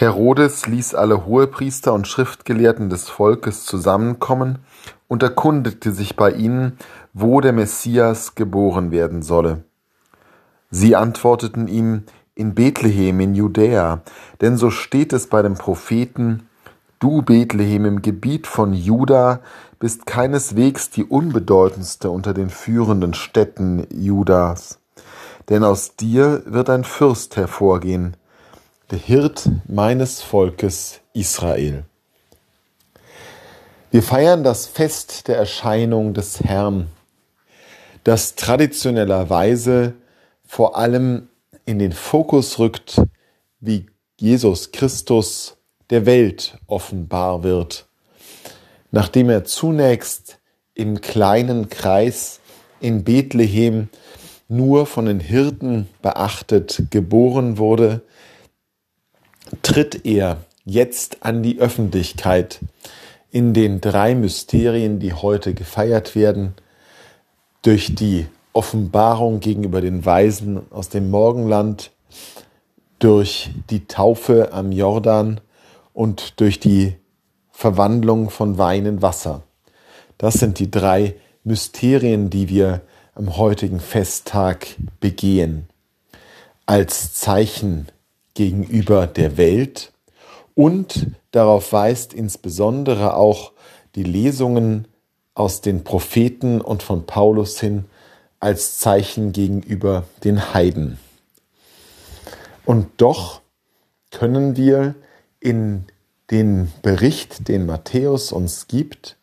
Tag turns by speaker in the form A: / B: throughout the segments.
A: Herodes ließ alle Hohepriester und Schriftgelehrten des Volkes zusammenkommen und erkundigte sich bei ihnen, wo der Messias geboren werden solle. Sie antworteten ihm, in Bethlehem in Judäa, denn so steht es bei dem Propheten, Du Bethlehem im Gebiet von Juda bist keineswegs die unbedeutendste unter den führenden Städten Judas, denn aus dir wird ein Fürst hervorgehen, der Hirt meines Volkes Israel. Wir feiern das Fest der Erscheinung des Herrn, das traditionellerweise vor allem in den Fokus rückt, wie Jesus Christus der Welt offenbar wird, nachdem er zunächst im kleinen Kreis in Bethlehem nur von den Hirten beachtet geboren wurde, tritt er jetzt an die Öffentlichkeit in den drei Mysterien, die heute gefeiert werden, durch die Offenbarung gegenüber den Weisen aus dem Morgenland, durch die Taufe am Jordan und durch die Verwandlung von Wein in Wasser. Das sind die drei Mysterien, die wir am heutigen Festtag begehen. Als Zeichen gegenüber der Welt und darauf weist insbesondere auch die Lesungen aus den Propheten und von Paulus hin als Zeichen gegenüber den Heiden. Und doch können wir in den Bericht, den Matthäus uns gibt,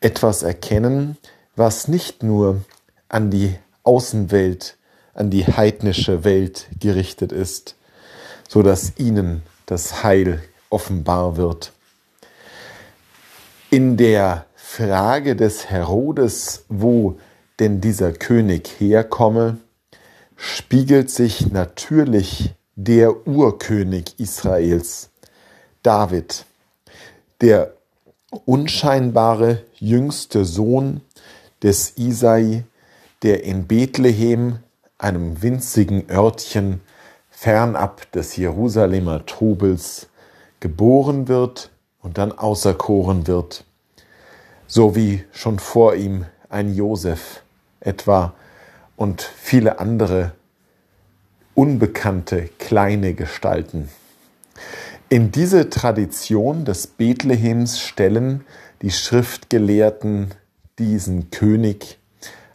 A: etwas erkennen, was nicht nur an die Außenwelt, an die heidnische Welt gerichtet ist, so dass ihnen das Heil offenbar wird. In der Frage des Herodes, wo denn dieser König herkomme, spiegelt sich natürlich der Urkönig Israels, David, der unscheinbare jüngste Sohn des Isai, der in Bethlehem, einem winzigen Örtchen fernab des Jerusalemer Trubels, geboren wird und dann auserkoren wird, so wie schon vor ihm ein Josef etwa und viele andere unbekannte kleine Gestalten. In diese Tradition des Bethlehems stellen die Schriftgelehrten diesen König,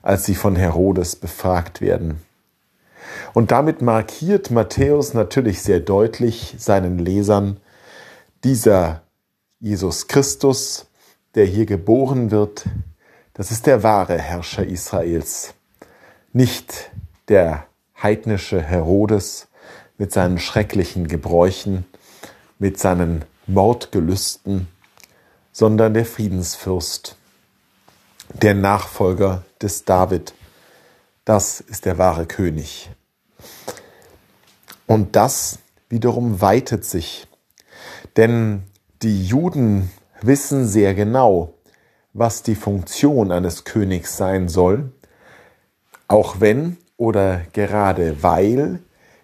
A: als sie von Herodes befragt werden. Und damit markiert Matthäus natürlich sehr deutlich seinen Lesern, dieser Jesus Christus, der hier geboren wird, das ist der wahre Herrscher Israels, nicht der heidnische Herodes mit seinen schrecklichen Gebräuchen, mit seinen Mordgelüsten, sondern der Friedensfürst, der Nachfolger des David. Das ist der wahre König. Und das wiederum weitet sich, denn die Juden wissen sehr genau, was die Funktion eines Königs sein soll, auch wenn oder gerade weil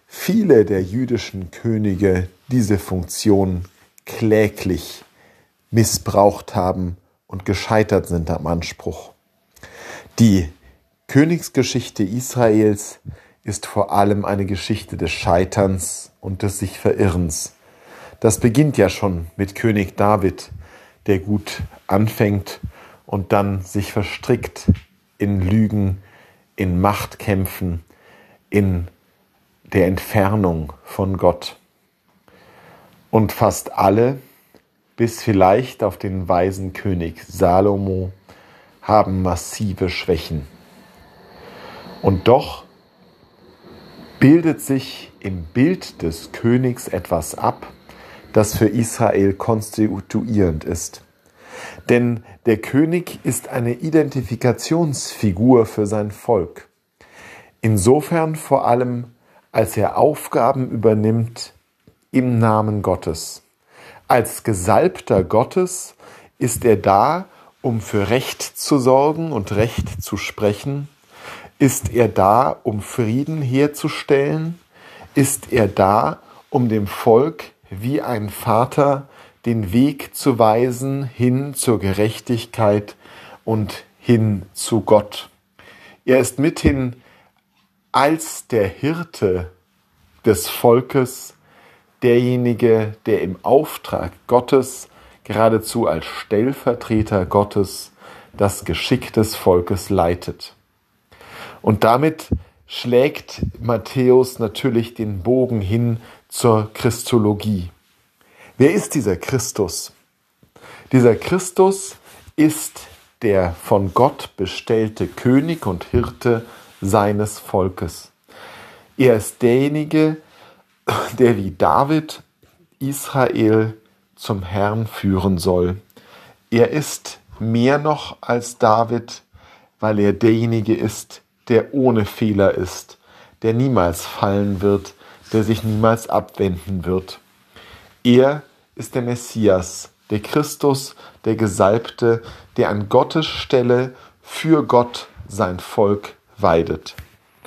A: viele der jüdischen Könige diese Funktion kläglich missbraucht haben und gescheitert sind am Anspruch. Die Königsgeschichte Israels ist vor allem eine Geschichte des Scheiterns und des sich Verirrens. Das beginnt ja schon mit König David, der gut anfängt und dann sich verstrickt in Lügen, in Machtkämpfen, in der Entfernung von Gott. Und fast alle, bis vielleicht auf den weisen König Salomo, haben massive Schwächen. Und doch bildet sich im Bild des Königs etwas ab, das für Israel konstituierend ist. Denn der König ist eine Identifikationsfigur für sein Volk. Insofern vor allem, als er Aufgaben übernimmt im Namen Gottes. Als Gesalbter Gottes ist er da, um für Recht zu sorgen und Recht zu sprechen. Ist er da, um Frieden herzustellen? Ist er da, um dem Volk wie ein Vater den Weg zu weisen hin zur Gerechtigkeit und hin zu Gott. Er ist mithin als der Hirte des Volkes derjenige, der im Auftrag Gottes, geradezu als Stellvertreter Gottes, das Geschick des Volkes leitet. Und damit schlägt Matthäus natürlich den Bogen hin zur Christologie. Wer ist dieser Christus? Dieser Christus ist der von Gott bestellte König und Hirte seines Volkes. Er ist derjenige, der wie David Israel zum Herrn führen soll. Er ist mehr noch als David, weil er derjenige ist, der ohne Fehler ist, der niemals fallen wird, der sich niemals abwenden wird. Er ist der Messias, der Christus, der Gesalbte, der an Gottes Stelle für Gott sein Volk weidet.